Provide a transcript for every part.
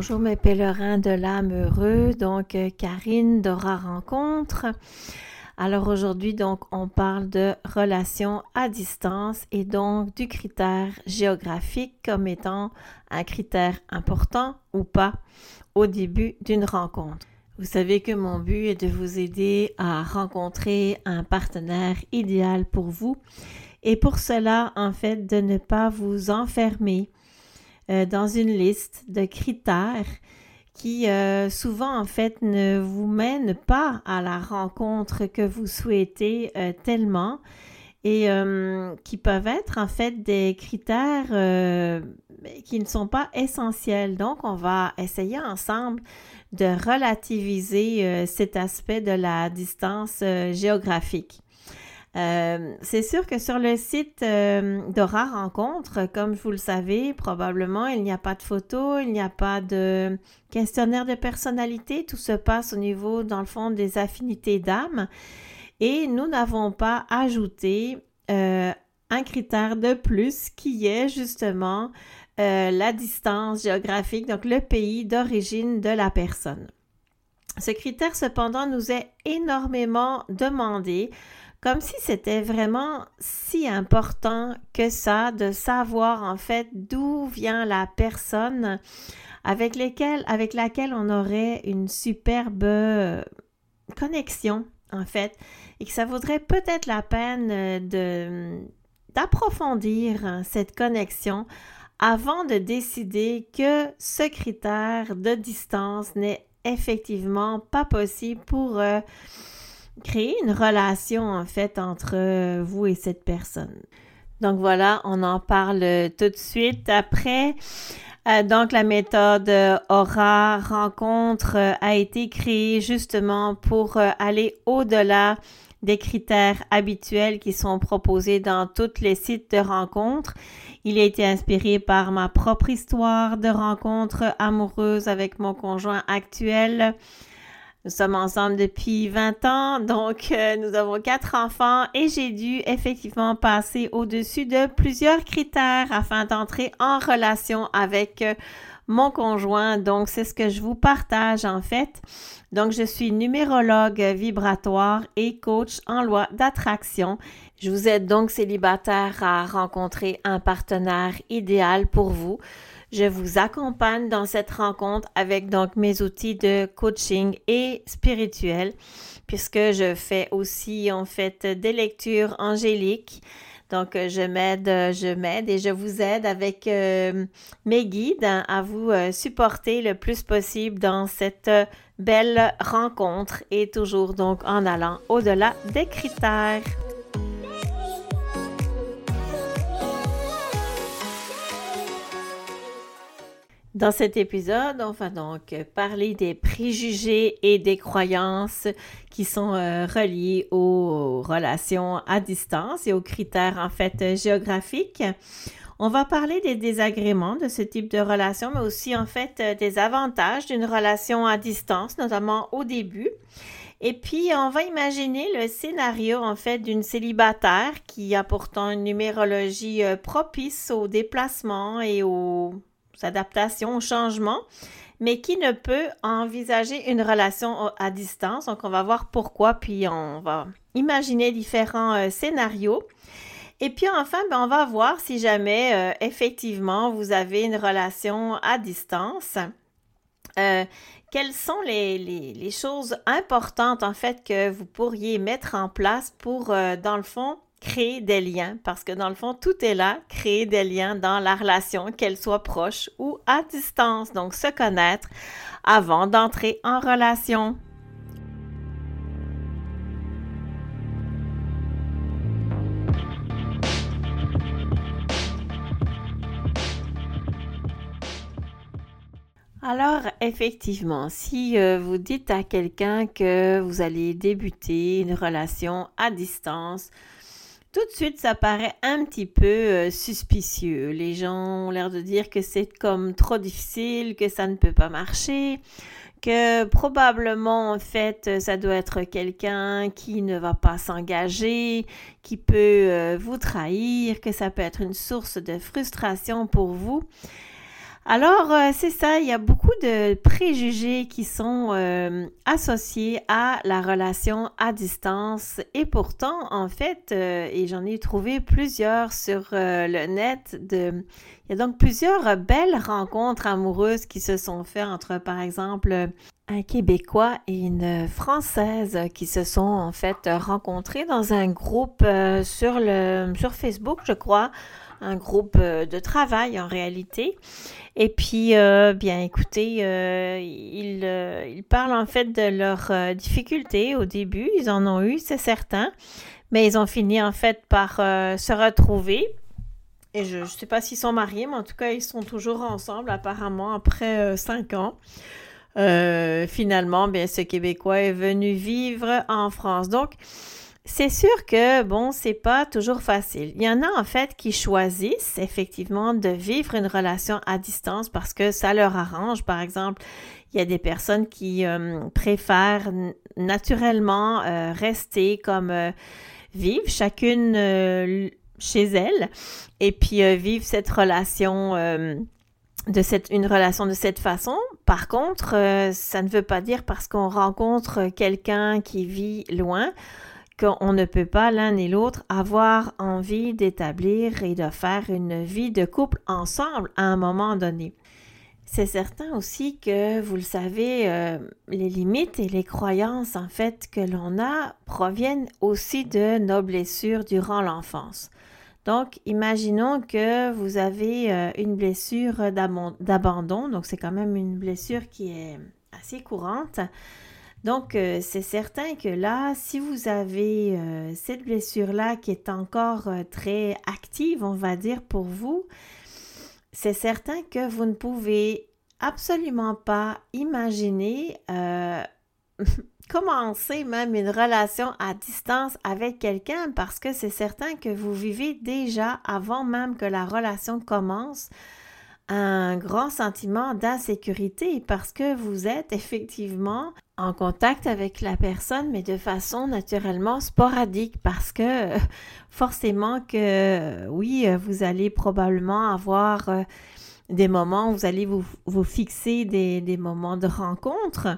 Bonjour mes pèlerins de l'âme heureux, donc euh, Karine d'Aura Rencontre. Alors aujourd'hui donc on parle de relations à distance et donc du critère géographique comme étant un critère important ou pas au début d'une rencontre. Vous savez que mon but est de vous aider à rencontrer un partenaire idéal pour vous et pour cela en fait de ne pas vous enfermer euh, dans une liste de critères qui euh, souvent en fait ne vous mènent pas à la rencontre que vous souhaitez euh, tellement et qui peuvent être en fait des critères qui ne sont pas essentiels. Donc, on va essayer ensemble de relativiser cet aspect de la distance géographique. Euh, c'est sûr que sur le site euh, d'Aura Rencontre, comme vous le savez, probablement, il n'y a pas de photos, il n'y a pas de questionnaire de personnalité. Tout se passe au niveau, dans le fond, des affinités d'âme. Et nous n'avons pas ajouté euh, un critère de plus qui est justement la distance géographique, donc le pays d'origine de la personne. Ce critère, cependant, nous est énormément demandé comme si c'était vraiment si important que ça de savoir en fait d'où vient la personne avec, laquelle on aurait une superbe euh, connexion en fait et que ça vaudrait peut-être la peine euh, d'approfondir cette connexion avant de décider que ce critère de distance n'est effectivement pas possible pour euh, créer une relation en fait entre euh, vous et cette personne. Donc voilà, on en parle tout de suite après. Euh, donc la méthode Aura rencontre euh, a été créée justement pour aller au-delà des critères habituels qui sont proposés dans tous les sites de rencontres. Il a été inspiré par ma propre histoire de rencontre amoureuse avec mon conjoint actuel. Nous sommes ensemble depuis 20 ans, donc euh, nous avons quatre enfants et j'ai dû effectivement passer au-dessus de plusieurs critères afin d'entrer en relation avec euh, mon conjoint. Donc c'est ce que je vous partage en fait. Donc je suis numérologue vibratoire et coach en loi d'attraction. Je vous aide donc célibataire à rencontrer un partenaire idéal pour vous. Je vous accompagne dans cette rencontre avec donc mes outils de coaching et spirituel, puisque je fais aussi en fait des lectures angéliques. Donc, je m'aide, je m'aide et je vous aide avec euh, mes guides à vous euh, supporter le plus possible dans cette belle rencontre et toujours donc en allant au-delà des critères. Dans cet épisode, on va donc parler des préjugés et des croyances qui sont euh, reliés aux relations à distance et aux critères en fait géographiques. On va parler des désagréments de ce type de relation, mais aussi en fait des avantages d'une relation à distance, notamment au début. Et puis, on va imaginer le scénario, en fait, d'une célibataire qui a pourtant une numérologie euh, propice au déplacement et au adaptation au changement, mais qui ne peut envisager une relation à distance. Donc, on va voir pourquoi, puis on va imaginer différents euh, scénarios. Et puis enfin, ben, on va voir si jamais euh, effectivement vous avez une relation à distance. Euh, quelles sont les, les, choses importantes en fait que vous pourriez mettre en place pour, dans le fond, créer des liens, parce que dans le fond, tout est là, créer des liens dans la relation, qu'elle soit proche ou à distance. Donc, se connaître avant d'entrer en relation. Alors, effectivement, si euh, vous dites à quelqu'un que vous allez débuter une relation à distance, tout de suite, ça paraît un petit peu euh, suspicieux. Les gens ont l'air de dire que c'est comme trop difficile, que ça ne peut pas marcher, que probablement, en fait, ça doit être quelqu'un qui ne va pas s'engager, qui peut euh, vous trahir, que ça peut être une source de frustration pour vous. Alors, euh, c'est ça, il y a beaucoup de préjugés qui sont euh, associés à la relation à distance. Et pourtant, en fait, euh, et j'en ai trouvé plusieurs sur le net, de... il y a donc plusieurs belles rencontres amoureuses qui se sont faites entre, par exemple, un Québécois et une Française qui se sont en fait rencontrés dans un groupe sur, le, sur Facebook, je crois, un groupe de travail en réalité. Et puis, euh, bien, écoutez, euh, euh, ils, parlent en fait de leurs difficultés au début. Ils en ont eu, c'est certain. Mais ils ont fini en fait par se retrouver. Et je ne sais pas s'ils sont mariés, mais en tout cas, ils sont toujours ensemble, apparemment, après cinq ans. finalement, bien, ce Québécois est venu vivre en France. Donc, c'est sûr que, bon, c'est pas toujours facile. Il y en a en fait qui choisissent effectivement de vivre une relation à distance parce que ça leur arrange. Par exemple, il y a des personnes qui euh, préfèrent naturellement euh, rester comme euh, vivre chacune chez elle et puis vivre cette relation de cette, une relation de cette façon. Par contre, ça ne veut pas dire parce qu'on rencontre quelqu'un qui vit loin qu'on ne peut pas l'un et l'autre avoir envie d'établir et de faire une vie de couple ensemble à un moment donné. C'est certain aussi que, vous le savez, euh, les limites et les croyances en fait que l'on a proviennent aussi de nos blessures durant l'enfance. Donc, imaginons que vous avez euh, une blessure d'abandon, donc c'est quand même une blessure qui est assez courante. Donc, euh, c'est certain que là, si vous avez euh, cette blessure-là qui est encore euh, très active, on va dire, pour vous, c'est certain que vous ne pouvez absolument pas imaginer commencer même une relation à distance avec quelqu'un parce que c'est certain que vous vivez déjà avant même que la relation commence un grand sentiment d'insécurité parce que vous êtes effectivement en contact avec la personne, mais de façon naturellement sporadique parce que forcément que oui, vous allez probablement avoir euh, des moments où vous allez vous, vous fixer des, des moments de rencontre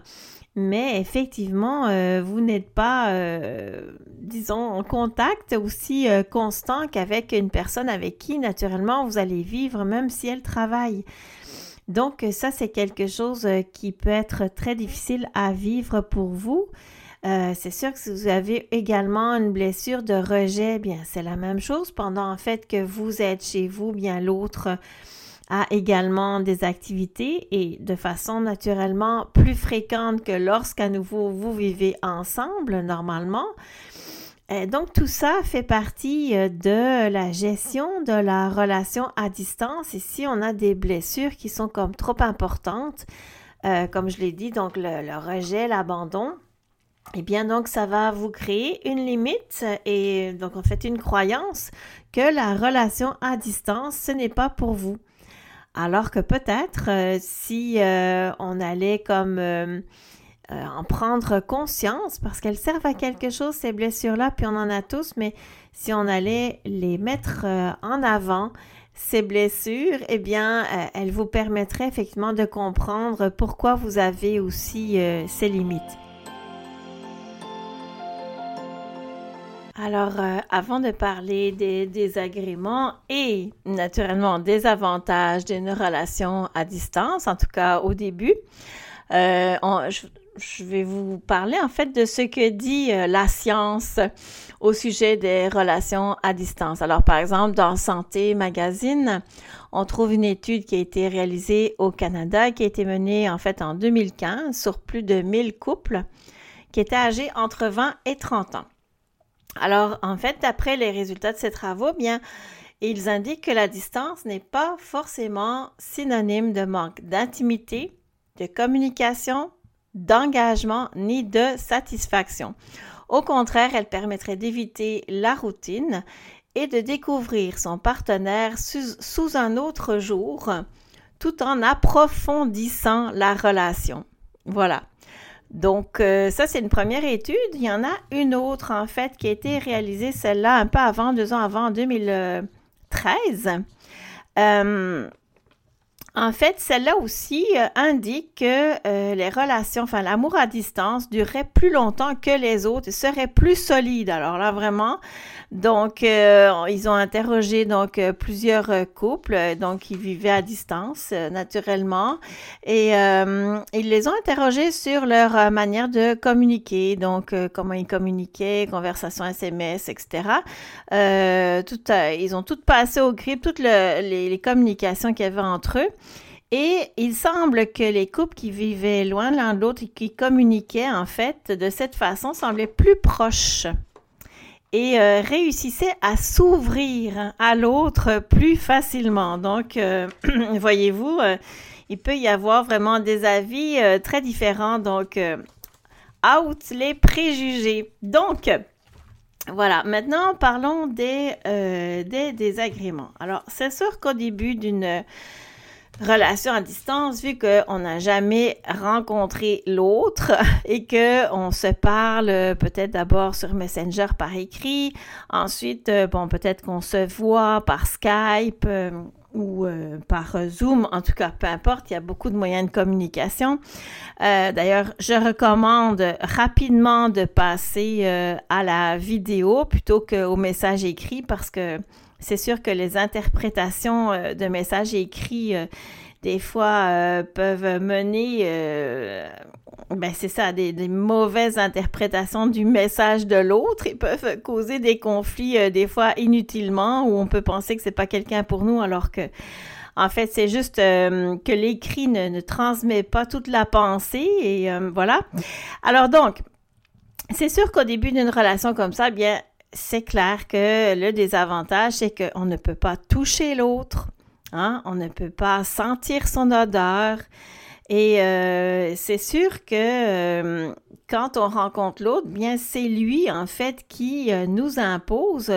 mais effectivement, euh, vous n'êtes pas, euh, disons, en contact aussi euh, constant qu'avec une personne avec qui, naturellement, vous allez vivre, même si elle travaille. Donc, ça, c'est quelque chose qui peut être très difficile à vivre pour vous. c'est sûr que si vous avez également une blessure de rejet, bien, c'est la même chose. Pendant en fait que vous êtes chez vous, bien, l'autre a également des activités et de façon naturellement plus fréquente que lorsqu'à nouveau vous vivez ensemble normalement. Et donc tout ça fait partie euh, de la gestion de la relation à distance. Ici, on a des blessures qui sont comme trop importantes, euh, comme je l'ai dit, donc le, le rejet, l'abandon. Eh bien, donc, ça va vous créer une limite et donc, en fait, une croyance que la relation à distance, ce n'est pas pour vous. Alors que peut-être euh, si euh, on allait comme euh, en prendre conscience, parce qu'elles servent à quelque chose, ces blessures-là, puis on en a tous, mais si on allait les mettre en avant, ces blessures, eh bien, elles vous permettraient effectivement de comprendre pourquoi vous avez aussi ces limites. Alors, euh, avant de parler des désagréments et naturellement des avantages d'une relation à distance, en tout cas au début, euh, je, vais vous parler en fait de ce que dit euh, la science au sujet des relations à distance. Alors, par exemple, dans Santé Magazine, on trouve une étude qui a été réalisée au Canada, qui a été menée en fait en 2015 sur plus de 1000 couples qui étaient âgés entre 20 et 30 ans. Alors, en fait, d'après les résultats de ces travaux, bien, ils indiquent que la distance n'est pas forcément synonyme de manque d'intimité, de communication, d'engagement ni de satisfaction. Au contraire, elle permettrait d'éviter la routine et de découvrir son partenaire sous, sous, un autre jour tout en approfondissant la relation. Voilà. Donc, euh, ça, c'est une première étude. Il y en a une autre, en fait, qui a été réalisée, celle-là, un peu avant, deux ans avant, en 2013. Euh, En fait, celle-là aussi euh, indique que les relations, enfin l'amour à distance durerait plus longtemps que les autres et serait plus solide. Alors là, vraiment, donc euh, ils ont interrogé donc plusieurs couples, donc qui vivaient à distance naturellement, et ils les ont interrogés sur leur manière de communiquer, donc comment ils communiquaient, conversations SMS, etc. ils ont tout passé au grip, toutes les, les communications qu'il y avait entre eux. Et il semble que les couples qui vivaient loin l'un de l'autre et qui communiquaient en fait de cette façon semblaient plus proches et euh, réussissaient à s'ouvrir à l'autre plus facilement. Donc, euh, voyez-vous, euh, il peut y avoir vraiment des avis très différents. Donc, out les préjugés. Donc, voilà, maintenant parlons des, des désagréments. Alors, c'est sûr qu'au début d'une relation à distance, vu qu'on n'a jamais rencontré l'autre et que on se parle peut-être d'abord sur Messenger par écrit, ensuite, euh, bon, peut-être qu'on se voit par Skype euh, ou euh, par Zoom, en tout cas, peu importe, il y a beaucoup de moyens de communication. D'ailleurs, je recommande rapidement de passer à la vidéo plutôt qu'au message écrit parce que c'est sûr que les interprétations euh, de messages écrits, euh, des fois, euh, peuvent mener, ben c'est ça, des, mauvaises interprétations du message de l'autre et peuvent causer des conflits, des fois inutilement, où on peut penser que c'est pas quelqu'un pour nous, alors que en fait, c'est juste que l'écrit ne, ne, transmet pas toute la pensée et voilà. Alors donc, c'est sûr qu'au début d'une relation comme ça, eh bien, c'est clair que le désavantage, c'est qu'on ne peut pas toucher l'autre, hein? on ne peut pas sentir son odeur. Et euh, c'est sûr que euh, quand on rencontre l'autre, bien c'est lui en fait qui euh, nous impose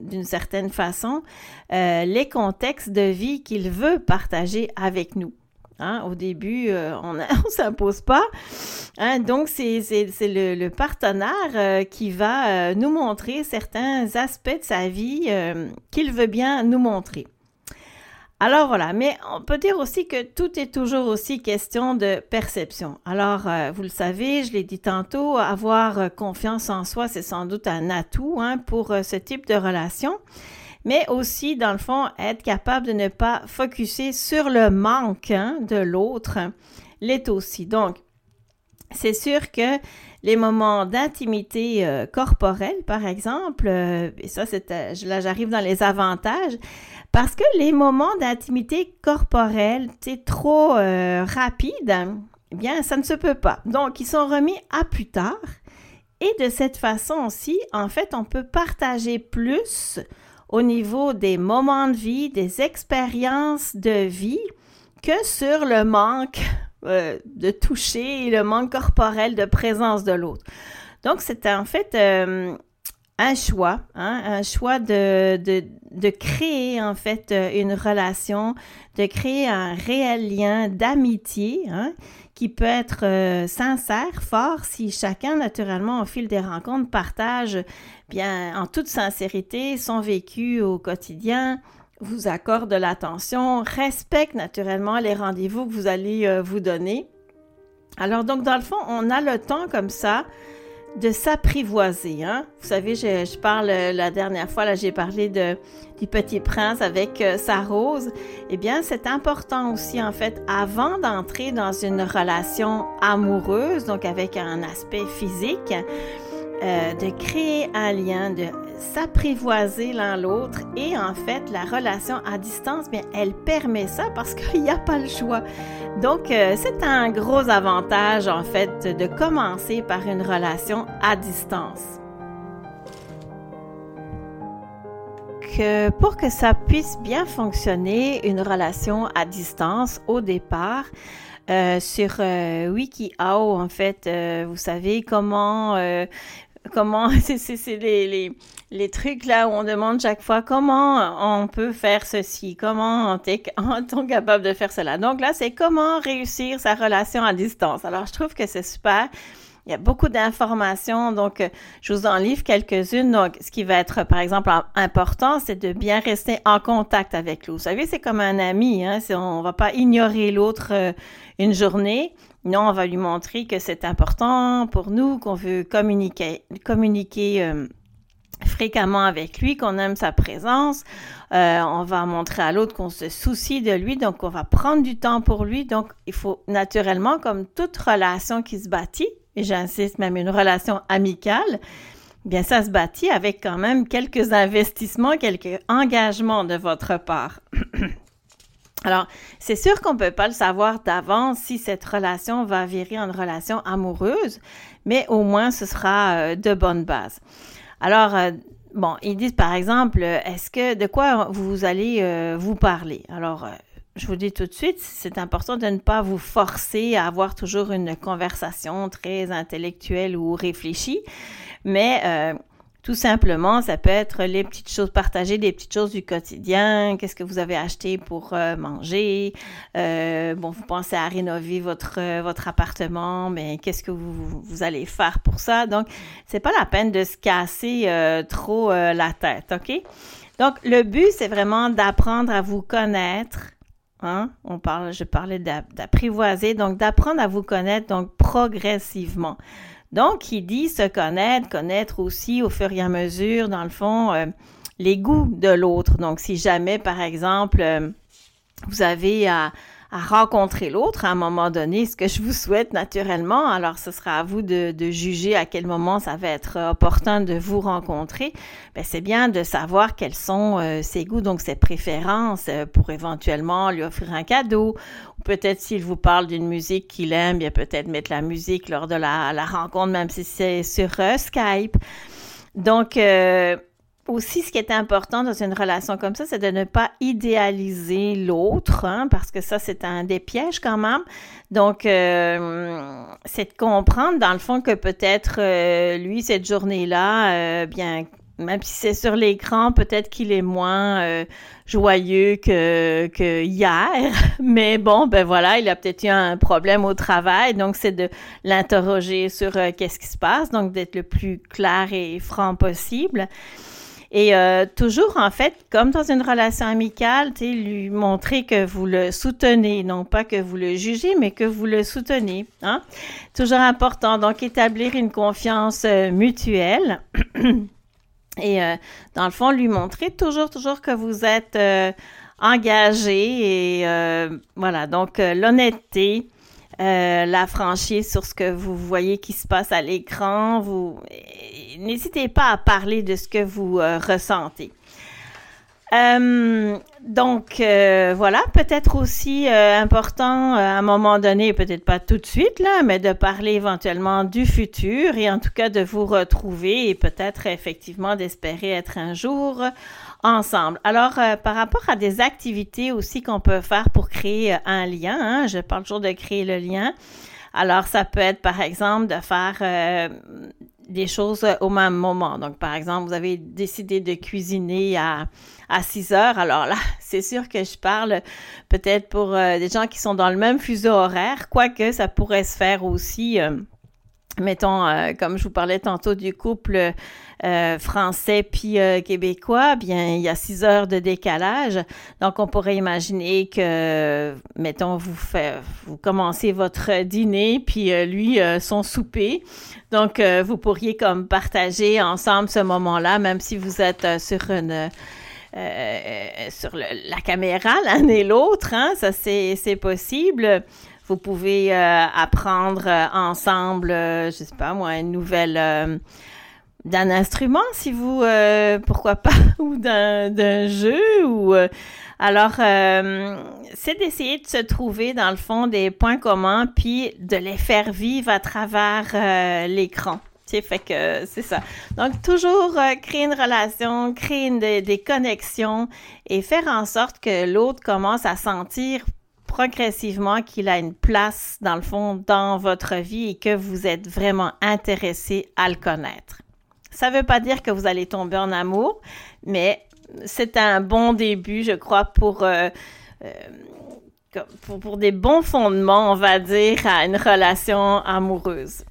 d'une certaine façon les contextes de vie qu'il veut partager avec nous. Hein, au début, euh, on ne s'impose pas. Hein, donc, c'est le, partenaire euh, qui va euh, nous montrer certains aspects de sa vie qu'il veut bien nous montrer. Alors voilà, mais on peut dire aussi que tout est toujours aussi question de perception. Alors, vous le savez, je l'ai dit tantôt, avoir confiance en soi, c'est sans doute un atout hein, pour ce type de relation mais aussi, dans le fond, être capable de ne pas focuser sur le manque hein, de l'autre l'est aussi. Donc, c'est sûr que les moments d'intimité euh, corporelle, par exemple, euh, et ça, c'est, euh, là, j'arrive dans les avantages, parce que les moments d'intimité corporelle, c'est trop rapide, eh bien, ça ne se peut pas. Donc, ils sont remis à plus tard. Et de cette façon aussi, en fait, on peut partager plus au niveau des moments de vie, des expériences de vie, que sur le manque euh, de toucher et le manque corporel de présence de l'autre. Donc, c'est en fait euh, un choix, hein, un choix de, de, de, créer en fait une relation, de créer un réel lien d'amitié hein, qui peut être euh, sincère, fort, si chacun, naturellement, au fil des rencontres, partage bien en toute sincérité son vécu au quotidien, vous accorde de l'attention, respecte naturellement les rendez-vous que vous allez euh, vous donner. Alors donc, dans le fond, on a le temps comme ça de s'apprivoiser. Hein? Vous savez, je, parle euh, la dernière fois, là, j'ai parlé du Petit Prince avec euh, sa rose. Eh bien, c'est important aussi, en fait, avant d'entrer dans une relation amoureuse, donc avec un aspect physique, euh, de créer un lien, de s'apprivoiser l'un l'autre et en fait la relation à distance, bien elle permet ça parce qu'il n'y a pas le choix. Donc euh, c'est un gros avantage en fait de commencer par une relation à distance. Que pour que ça puisse bien fonctionner, une relation à distance au départ, euh, sur WikiHow, en fait, vous savez comment comment c'est les, les, trucs là où on demande chaque fois comment on peut faire ceci, comment on est, capable de faire cela. Donc là, c'est comment réussir sa relation à distance. Alors, je trouve que c'est super. il y a beaucoup d'informations, donc euh, je vous en livre quelques-unes. Donc, ce qui va être, par exemple, important, c'est de bien rester en contact avec l'autre. Vous savez, c'est comme un ami, hein? on va pas ignorer l'autre euh, une journée. Non, on va lui montrer que c'est important pour nous, qu'on veut communiquer, communiquer euh, fréquemment avec lui, qu'on aime sa présence. Euh, on va montrer à l'autre qu'on se soucie de lui, donc on va prendre du temps pour lui. Donc, il faut naturellement, comme toute relation qui se bâtit, et j'insiste même une relation amicale, bien ça se bâtit avec quand même quelques investissements, quelques engagements de votre part. Alors, c'est sûr qu'on ne peut pas le savoir d'avance si cette relation va virer en relation amoureuse, mais au moins ce sera euh, de bonne base. Alors, euh, bon, ils disent par exemple, est-ce que de quoi vous allez euh, vous parler? Alors, euh, je vous dis tout de suite, c'est important de ne pas vous forcer à avoir toujours une conversation très intellectuelle ou réfléchie, mais tout simplement, ça peut être les petites choses partagées, des petites choses du quotidien. Qu'est-ce que vous avez acheté pour euh, manger? Euh, bon, vous pensez à rénover votre, euh, appartement, mais qu'est-ce que vous, vous, allez faire pour ça? Donc, c'est pas la peine de se casser trop la tête, OK? Donc, le but, c'est vraiment d'apprendre à vous connaître. Hein? On parle, je parlais d'apprivoiser, donc d'apprendre à vous connaître, donc progressivement. Donc, il dit se connaître, connaître aussi au fur et à mesure, dans le fond, euh, les goûts de l'autre. Donc, si jamais, par exemple, euh, vous avez à, à rencontrer l'autre à un moment donné, ce que je vous souhaite naturellement. Alors, ce sera à vous de, de juger à quel moment ça va être opportun de vous rencontrer. Ben, c'est bien de savoir quels sont euh, ses goûts, donc ses préférences, euh, pour éventuellement lui offrir un cadeau. Ou peut-être s'il vous parle d'une musique qu'il aime, bien peut-être mettre la musique lors de la, la rencontre, même si c'est sur euh, Skype. Donc, aussi, ce qui est important dans une relation comme ça, c'est de ne pas idéaliser l'autre, hein, parce que ça, c'est un des pièges quand même. Donc, euh, c'est de comprendre, dans le fond, que peut-être euh, lui, cette journée-là, euh, bien, même si c'est sur l'écran, peut-être qu'il est moins joyeux que, que hier. Mais bon, ben voilà, il a peut-être eu un problème au travail. Donc, c'est de l'interroger sur qu'est-ce qui se passe. Donc, d'être le plus clair et franc possible. Et euh, toujours, en fait, comme dans une relation amicale, lui montrer que vous le soutenez, non pas que vous le jugez, mais que vous le soutenez. Hein? Toujours important. Donc, établir une confiance euh, mutuelle. Et euh, dans le fond, lui montrer toujours, toujours que vous êtes engagé et voilà. Donc, l'honnêteté, la franchise sur ce que vous voyez qui se passe à l'écran, vous n'hésitez pas à parler de ce que vous euh, ressentez. Euh, donc euh, voilà, peut-être aussi important à un moment donné, peut-être pas tout de suite là, mais de parler éventuellement du futur et en tout cas de vous retrouver et peut-être effectivement d'espérer être un jour ensemble. Alors par rapport à des activités aussi qu'on peut faire pour créer un lien, hein, je parle toujours de créer le lien. Alors ça peut être par exemple de faire des choses euh, au même moment. Donc, par exemple, vous avez décidé de cuisiner à, à 6 heures. Alors là, c'est sûr que je parle peut-être pour euh, des gens qui sont dans le même fuseau horaire, quoique ça pourrait se faire aussi. Euh, mettons, comme je vous parlais tantôt du couple français puis québécois, bien, il y a six heures de décalage. Donc, on pourrait imaginer que, mettons, vous, fait, vous commencez votre dîner, puis lui, son souper. Donc, euh, vous pourriez comme partager ensemble ce moment-là, même si vous êtes euh, sur une euh, sur la caméra l'un et l'autre, hein, ça c'est possible. Vous pouvez apprendre ensemble, je sais pas moi, une nouvelle d'un instrument si vous pourquoi pas ou d'un jeu ou alors, euh, c'est d'essayer de se trouver, dans le fond, des points communs, puis de les faire vivre à travers euh, l'écran. C'est fait que c'est ça. Donc, toujours euh, créer une relation, créer des connexions et faire en sorte que l'autre commence à sentir progressivement qu'il a une place, dans le fond, dans votre vie et que vous êtes vraiment intéressé à le connaître. Ça ne veut pas dire que vous allez tomber en amour, mais c'est un bon début, je crois, pour, euh, euh, pour, des bons fondements, on va dire, à une relation amoureuse.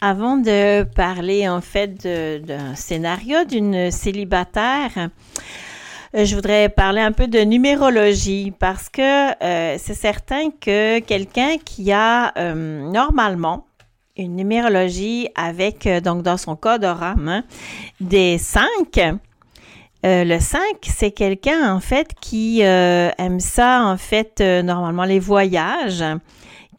Avant de parler en fait d'un scénario d'une célibataire, euh, je voudrais parler un peu de numérologie parce que euh, c'est certain que quelqu'un qui a euh, normalement une numérologie avec, donc dans son code RAM, hein, des 5, le 5, c'est quelqu'un en fait qui aime ça, en fait, normalement les voyages,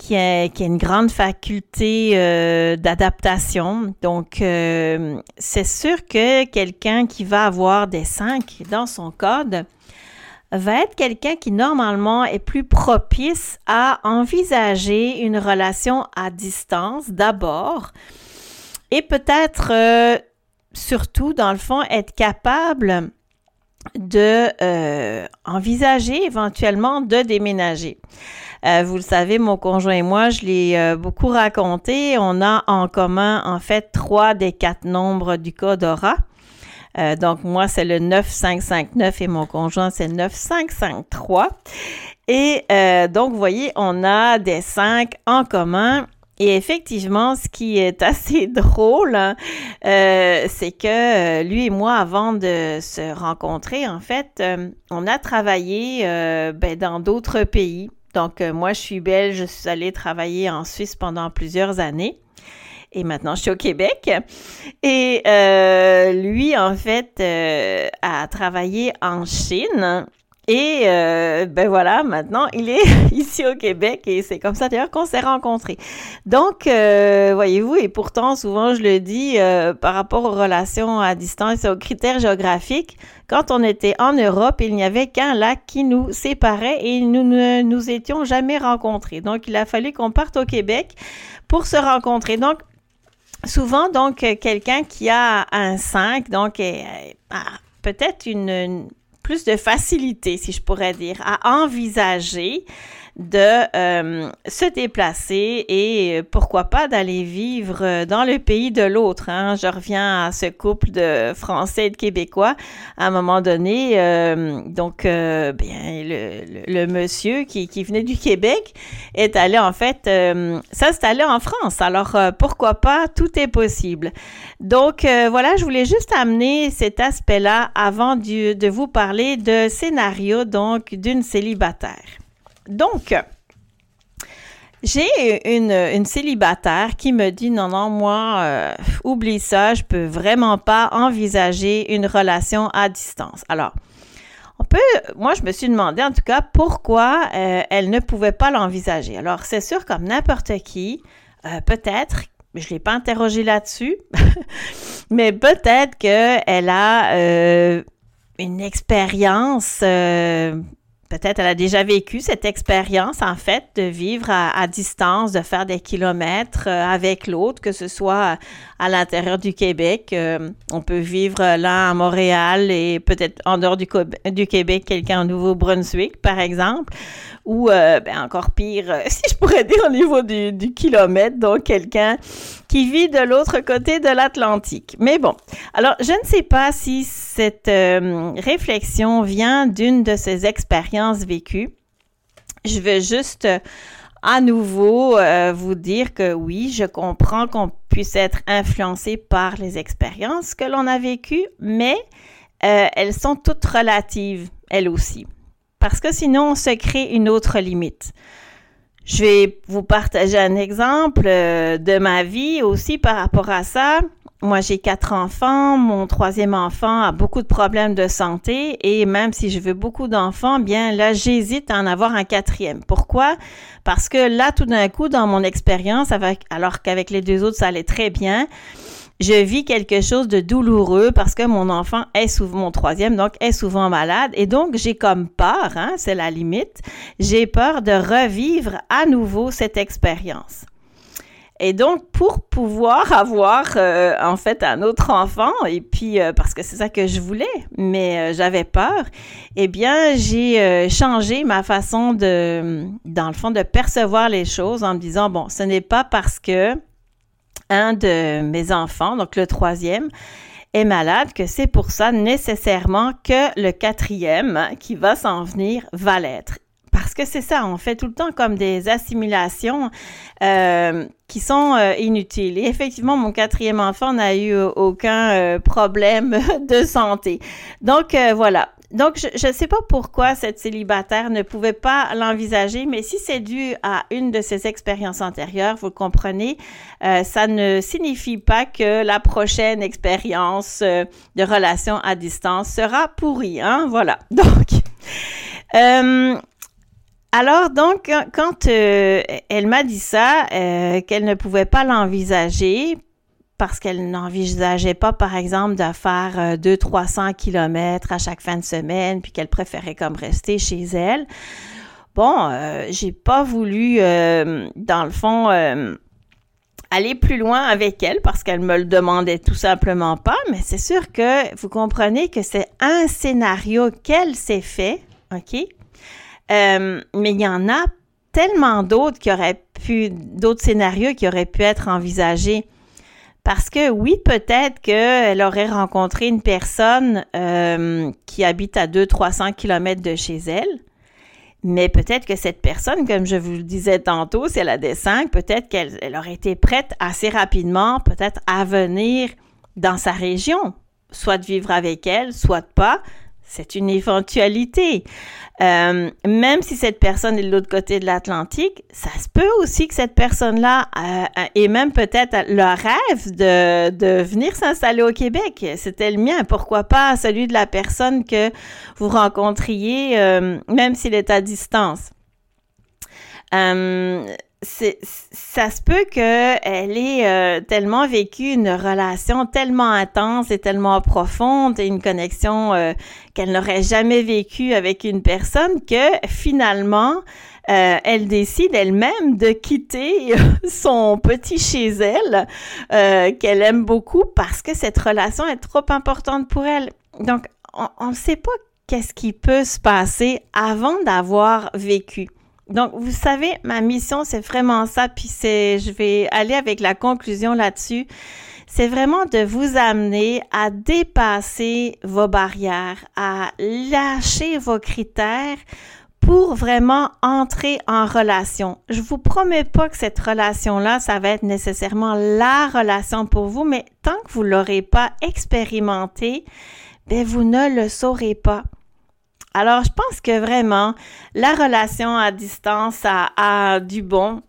qui a, une grande faculté euh, d'adaptation. Donc, euh, c'est sûr que quelqu'un qui va avoir des 5 dans son code va être quelqu'un qui normalement est plus propice à envisager une relation à distance d'abord et peut-être euh, surtout dans le fond être capable de envisager éventuellement de déménager. Euh, vous le savez, mon conjoint et moi, je l'ai euh, beaucoup raconté. On a en commun, en fait, trois des quatre nombres du code aura. Euh, donc, moi, c'est le 9559 et mon conjoint, c'est 9553. Et donc, vous voyez, on a des cinq en commun. Et effectivement, ce qui est assez drôle, hein, c'est que lui et moi, avant de se rencontrer, en fait, on a travaillé ben, dans d'autres pays. Donc, euh, moi, je suis belge, je suis allée travailler en Suisse pendant plusieurs années. Et maintenant, je suis au Québec. Et euh, lui, en fait, euh, a travaillé en Chine. Et euh, ben voilà, maintenant il est ici au Québec et c'est comme ça d'ailleurs qu'on s'est rencontrés. Donc, euh, voyez-vous, et pourtant souvent je le dis euh, par rapport aux relations à distance et aux critères géographiques, quand on était en Europe, il n'y avait qu'un lac qui nous séparait et nous ne nous étions jamais rencontrés. Donc, il a fallu qu'on parte au Québec pour se rencontrer. Donc, souvent, donc, quelqu'un qui a un 5, donc, peut-être une plus de facilité, si je pourrais dire, à envisager de euh, se déplacer et euh, pourquoi pas d'aller vivre euh, dans le pays de l'autre. Hein. Je reviens à ce couple de Français et de Québécois. À un moment donné, donc, bien, le, le, monsieur qui, qui, venait du Québec est allé en fait s'installer en France. Alors, pourquoi pas? Tout est possible. Donc, voilà, je voulais juste amener cet aspect-là avant de vous parler de scénario, donc, d'une célibataire. Donc, j'ai une, célibataire qui me dit non, non, moi, euh, oublie ça, je peux vraiment pas envisager une relation à distance. Alors, on peut, moi, je me suis demandé en tout cas pourquoi euh, elle ne pouvait pas l'envisager. Alors, c'est sûr, comme n'importe qui, euh, peut-être, je ne l'ai pas interrogé là-dessus, mais peut-être qu'elle a une expérience peut-être elle a déjà vécu cette expérience, en fait, de vivre à, distance, de faire des kilomètres euh, avec l'autre, que ce soit à l'intérieur du Québec. Euh, on peut vivre là à Montréal et peut-être en dehors du, Québec, quelqu'un au Nouveau-Brunswick, par exemple ou euh, ben, encore pire, si je pourrais dire au niveau du, du kilomètre, donc quelqu'un qui vit de l'autre côté de l'Atlantique. Mais bon, alors je ne sais pas si cette euh, réflexion vient d'une de ces expériences vécues. Je veux juste à nouveau vous dire que oui, je comprends qu'on puisse être influencé par les expériences que l'on a vécues, mais elles sont toutes relatives, elles aussi parce que sinon on se crée une autre limite. Je vais vous partager un exemple euh, de ma vie aussi par rapport à ça. Moi, j'ai quatre enfants. Mon troisième enfant a beaucoup de problèmes de santé et même si je veux beaucoup d'enfants, bien là, j'hésite à en avoir un quatrième. Pourquoi? Parce que là, tout d'un coup, dans mon expérience, alors qu'avec les deux autres, ça allait très bien, je vis quelque chose de douloureux parce que mon enfant est souvent, mon troisième, donc est souvent malade. Et donc, j'ai comme peur, hein, c'est la limite, j'ai peur de revivre à nouveau cette expérience. Et donc, pour pouvoir avoir euh, en fait un autre enfant, et puis euh, parce que c'est ça que je voulais, mais euh, j'avais peur, eh bien, j'ai changé ma façon de, dans le fond, de percevoir les choses en me disant, bon, ce n'est pas parce que un de mes enfants, donc le troisième, est malade, que c'est pour ça nécessairement que le quatrième qui va s'en venir va l'être. parce que c'est ça, on fait tout le temps comme des assimilations euh, qui sont euh, inutiles. Et effectivement, mon quatrième enfant n'a eu aucun euh, problème de santé. Donc voilà. Donc je ne sais pas pourquoi cette célibataire ne pouvait pas l'envisager, mais si c'est dû à une de ses expériences antérieures, vous comprenez, ça ne signifie pas que la prochaine expérience de relation à distance sera pourrie. Hein? Voilà. Donc alors donc, quand euh, elle m'a dit ça, euh, qu'elle ne pouvait pas l'envisager parce qu'elle n'envisageait pas, par exemple, de faire 200-300 euh, kilomètres à chaque fin de semaine, puis qu'elle préférait comme rester chez elle. Bon, j'ai pas voulu, dans le fond, aller plus loin avec elle parce qu'elle me le demandait tout simplement pas, mais c'est sûr que vous comprenez que c'est un scénario qu'elle s'est fait, OK? Euh, mais il y en a tellement d'autres qui auraient pu, d'autres scénarios qui auraient pu être envisagés. Parce que oui, peut-être qu'elle aurait rencontré une personne euh, qui habite à 200-300 km de chez elle, mais peut-être que cette personne, comme je vous le disais tantôt, si elle a des 5, peut-être qu'elle aurait été prête assez rapidement, peut-être à venir dans sa région, soit de vivre avec elle, soit pas, c'est une éventualité. Euh, même si cette personne est de l'autre côté de l'Atlantique, ça se peut aussi que cette personne-là euh, ait même peut-être le rêve de, de venir s'installer au Québec. C'était le mien. Pourquoi pas celui de la personne que vous rencontriez, euh, même s'il est à distance. Euh, ça se peut qu'elle ait euh, tellement vécu une relation tellement intense et tellement profonde et une connexion euh, qu'elle n'aurait jamais vécue avec une personne que finalement euh, elle décide elle-même de quitter son petit chez elle qu'elle aime beaucoup parce que cette relation est trop importante pour elle. Donc on ne sait pas qu'est-ce qui peut se passer avant d'avoir vécu. Donc, vous savez, ma mission, c'est vraiment ça, puis c'est, je vais aller avec la conclusion là-dessus. C'est vraiment de vous amener à dépasser vos barrières, à lâcher vos critères pour vraiment entrer en relation. Je vous promets pas que cette relation-là, ça va être nécessairement la relation pour vous, mais tant que vous l'aurez pas expérimenté, ben vous ne le saurez pas. Alors, je pense que vraiment, la relation à distance a, du bon.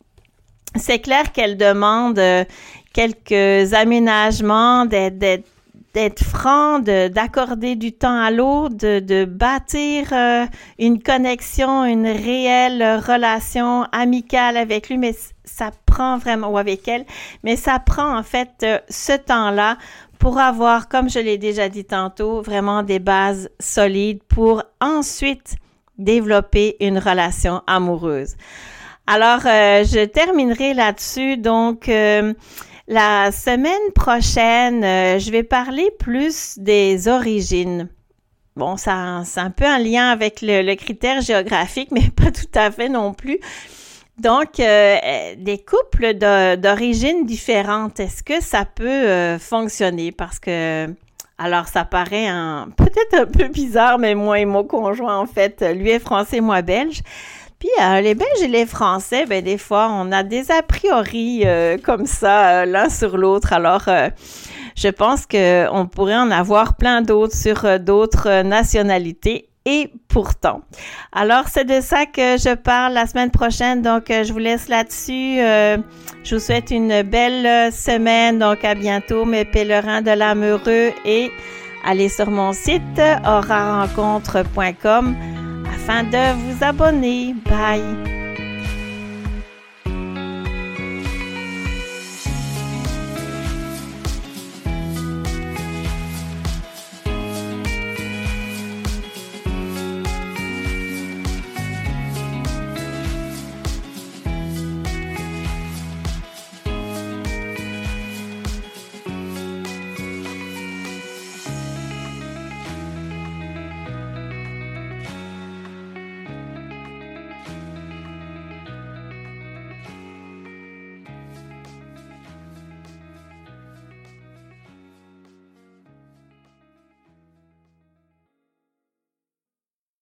C'est clair qu'elle demande euh, quelques aménagements, d'être franc, d'accorder du temps à l'autre, de, bâtir euh, une connexion, une réelle relation amicale avec lui, mais ça prend vraiment, ou avec elle, mais ça prend en fait euh, ce temps-là pour avoir, comme je l'ai déjà dit tantôt, vraiment des bases solides pour ensuite développer une relation amoureuse. Alors, euh, je terminerai là-dessus. Donc, euh, la semaine prochaine, euh, je vais parler plus des origines. Bon, ça, c'est un peu en lien avec le critère géographique, mais pas tout à fait non plus. Donc, euh, euh, des couples d'origine différentes, est-ce que ça peut euh, fonctionner? Parce que, alors, ça paraît peut-être un peu bizarre, mais moi et mon conjoint, en fait, lui est français, moi belge. Puis les Belges et les Français, ben des fois, on a des a priori comme ça l'un sur l'autre. Alors, je pense qu'on pourrait en avoir plein d'autres sur d'autres nationalités et pourtant. Alors, c'est de ça que je parle la semaine prochaine. Donc, euh, je vous laisse là-dessus. Euh, je vous souhaite une belle semaine. Donc, à bientôt, mes pèlerins de l'âme heureux et allez sur mon site aurarencontre.com afin de vous abonner. Bye!